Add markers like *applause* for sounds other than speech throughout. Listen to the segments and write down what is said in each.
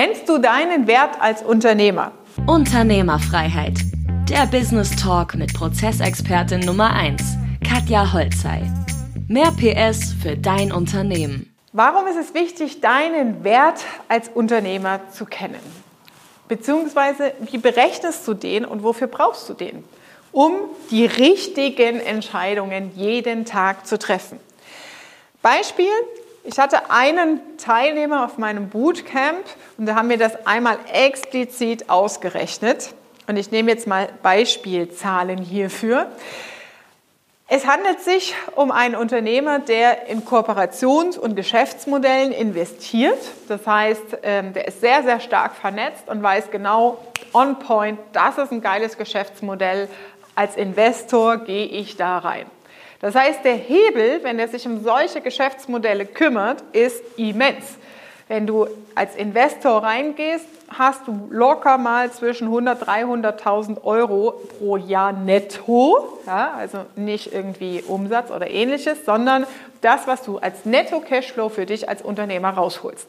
Kennst du deinen Wert als Unternehmer? Unternehmerfreiheit. Der Business Talk mit Prozessexpertin Nummer 1, Katja Holzei. Mehr PS für dein Unternehmen. Warum ist es wichtig, deinen Wert als Unternehmer zu kennen? Beziehungsweise, wie berechnest du den und wofür brauchst du den? Um die richtigen Entscheidungen jeden Tag zu treffen. Beispiel, ich hatte einen Teilnehmer auf meinem Bootcamp und da haben wir das einmal explizit ausgerechnet. Und ich nehme jetzt mal Beispielzahlen hierfür. Es handelt sich um einen Unternehmer, der in Kooperations- und Geschäftsmodellen investiert. Das heißt, ähm, der ist sehr, sehr stark vernetzt und weiß genau, on point, das ist ein geiles Geschäftsmodell. Als Investor gehe ich da rein. Das heißt, der Hebel, wenn er sich um solche Geschäftsmodelle kümmert, ist immens. Wenn du als Investor reingehst, hast du locker mal zwischen 100 300.000 Euro pro Jahr netto, ja, also nicht irgendwie Umsatz oder ähnliches, sondern das, was du als Netto-Cashflow für dich als Unternehmer rausholst.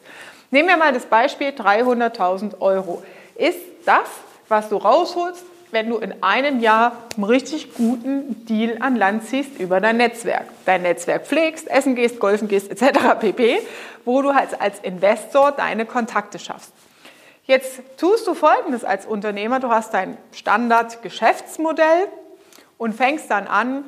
Nehmen wir mal das Beispiel 300.000 Euro. Ist das, was du rausholst, wenn du in einem Jahr einen richtig guten Deal an Land ziehst über dein Netzwerk. Dein Netzwerk pflegst, essen gehst, golfen gehst etc. pp., wo du halt als Investor deine Kontakte schaffst. Jetzt tust du Folgendes als Unternehmer. Du hast dein Standard-Geschäftsmodell und fängst dann an,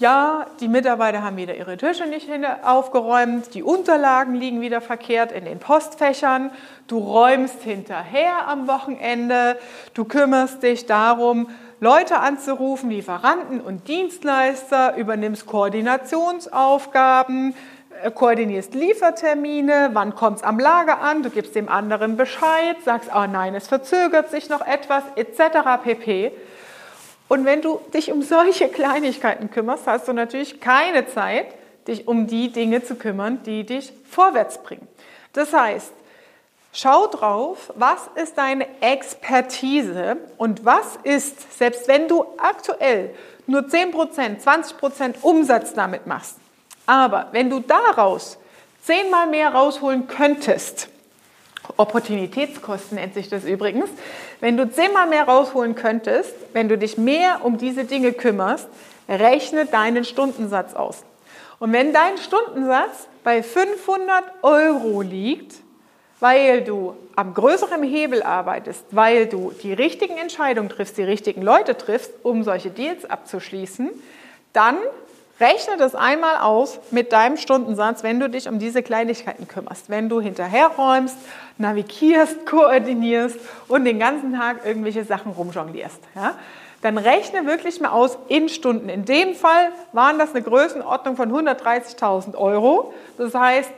ja, die Mitarbeiter haben wieder ihre Tische nicht aufgeräumt, die Unterlagen liegen wieder verkehrt in den Postfächern, du räumst hinterher am Wochenende, du kümmerst dich darum, Leute anzurufen, Lieferanten und Dienstleister, übernimmst Koordinationsaufgaben, äh, koordinierst Liefertermine, wann kommt es am Lager an, du gibst dem anderen Bescheid, sagst, oh nein, es verzögert sich noch etwas, etc. pp. Und wenn du dich um solche Kleinigkeiten kümmerst, hast du natürlich keine Zeit, dich um die Dinge zu kümmern, die dich vorwärts bringen. Das heißt, schau drauf, was ist deine Expertise und was ist, selbst wenn du aktuell nur 10%, 20% Umsatz damit machst, aber wenn du daraus zehnmal mehr rausholen könntest, Opportunitätskosten nennt sich das übrigens. Wenn du zehnmal mehr rausholen könntest, wenn du dich mehr um diese Dinge kümmerst, rechne deinen Stundensatz aus. Und wenn dein Stundensatz bei 500 Euro liegt, weil du am größeren Hebel arbeitest, weil du die richtigen Entscheidungen triffst, die richtigen Leute triffst, um solche Deals abzuschließen, dann Rechne das einmal aus mit deinem Stundensatz, wenn du dich um diese Kleinigkeiten kümmerst. Wenn du hinterherräumst, navigierst, *laughs* koordinierst und den ganzen Tag irgendwelche Sachen rumjonglierst. Ja? Dann rechne wirklich mal aus in Stunden. In dem Fall waren das eine Größenordnung von 130.000 Euro. Das heißt,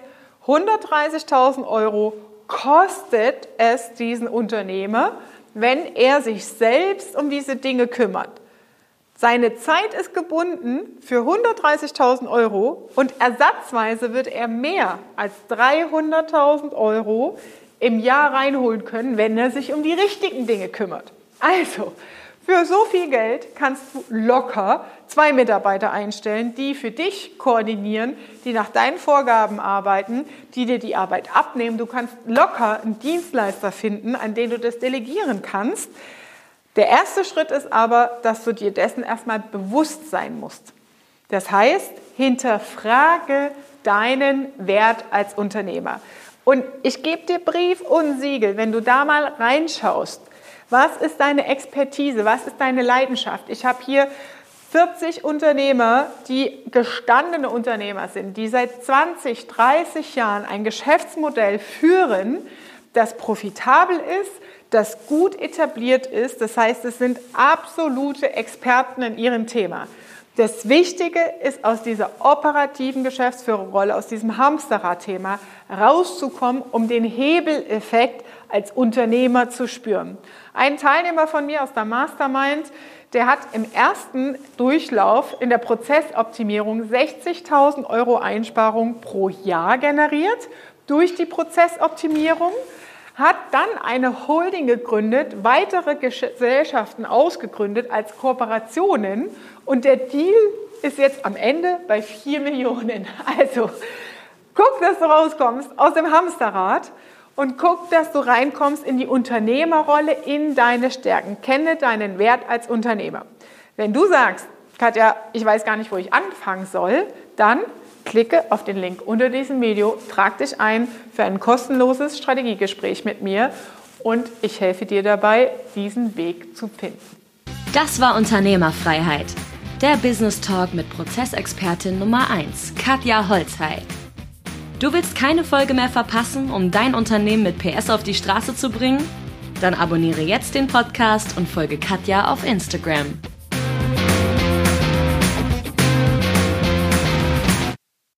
130.000 Euro kostet es diesen Unternehmer, wenn er sich selbst um diese Dinge kümmert. Seine Zeit ist gebunden für 130.000 Euro und ersatzweise wird er mehr als 300.000 Euro im Jahr reinholen können, wenn er sich um die richtigen Dinge kümmert. Also, für so viel Geld kannst du locker zwei Mitarbeiter einstellen, die für dich koordinieren, die nach deinen Vorgaben arbeiten, die dir die Arbeit abnehmen. Du kannst locker einen Dienstleister finden, an den du das delegieren kannst der erste Schritt ist aber, dass du dir dessen erstmal bewusst sein musst. Das heißt, hinterfrage deinen Wert als Unternehmer. Und ich gebe dir Brief und Siegel, wenn du da mal reinschaust. Was ist deine Expertise? Was ist deine Leidenschaft? Ich habe hier 40 Unternehmer, die gestandene Unternehmer sind, die seit 20, 30 Jahren ein Geschäftsmodell führen, das profitabel ist, das gut etabliert ist. Das heißt, es sind absolute Experten in ihrem Thema. Das Wichtige ist, aus dieser operativen Geschäftsführerrolle, aus diesem Hamsterrad-Thema rauszukommen, um den Hebeleffekt als Unternehmer zu spüren. Ein Teilnehmer von mir aus der Mastermind, der hat im ersten Durchlauf in der Prozessoptimierung 60.000 Euro Einsparung pro Jahr generiert durch die Prozessoptimierung hat dann eine Holding gegründet, weitere Gesellschaften ausgegründet als Kooperationen und der Deal ist jetzt am Ende bei 4 Millionen. *laughs* Also guck, dass du rauskommst aus dem Hamsterrad und guck, dass du reinkommst in die Unternehmerrolle, in deine Stärken. Kenne deinen Wert als Unternehmer. Wenn du sagst, Katja, ich weiß gar nicht, wo ich anfangen soll, dann klicke auf den Link unter diesem Video, trag dich ein für ein kostenloses Strategiegespräch mit mir und ich helfe dir dabei, diesen Weg zu finden. Das war Unternehmerfreiheit. Der Business Talk mit Prozessexpertin Nummer 1, Katja Holzhey. Du willst keine Folge mehr verpassen, um dein Unternehmen mit PS auf die Straße zu bringen? Dann abonniere jetzt den Podcast und folge Katja auf Instagram.